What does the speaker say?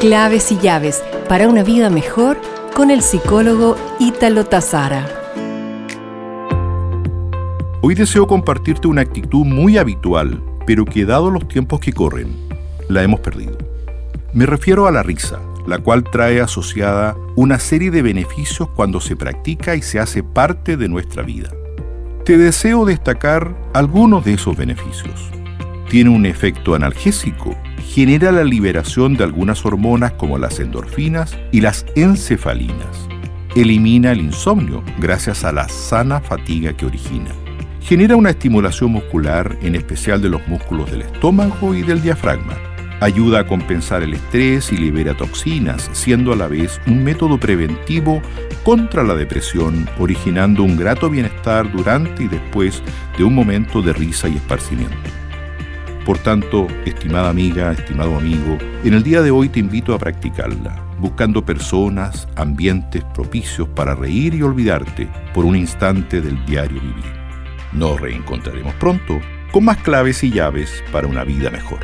Claves y llaves para una vida mejor con el psicólogo Ítalo Tazara. Hoy deseo compartirte una actitud muy habitual, pero que dado los tiempos que corren, la hemos perdido. Me refiero a la risa, la cual trae asociada una serie de beneficios cuando se practica y se hace parte de nuestra vida. Te deseo destacar algunos de esos beneficios. Tiene un efecto analgésico, genera la liberación de algunas hormonas como las endorfinas y las encefalinas. Elimina el insomnio gracias a la sana fatiga que origina. Genera una estimulación muscular, en especial de los músculos del estómago y del diafragma. Ayuda a compensar el estrés y libera toxinas, siendo a la vez un método preventivo contra la depresión, originando un grato bienestar durante y después de un momento de risa y esparcimiento. Por tanto, estimada amiga, estimado amigo, en el día de hoy te invito a practicarla, buscando personas, ambientes propicios para reír y olvidarte por un instante del diario vivir. Nos reencontraremos pronto con más claves y llaves para una vida mejor.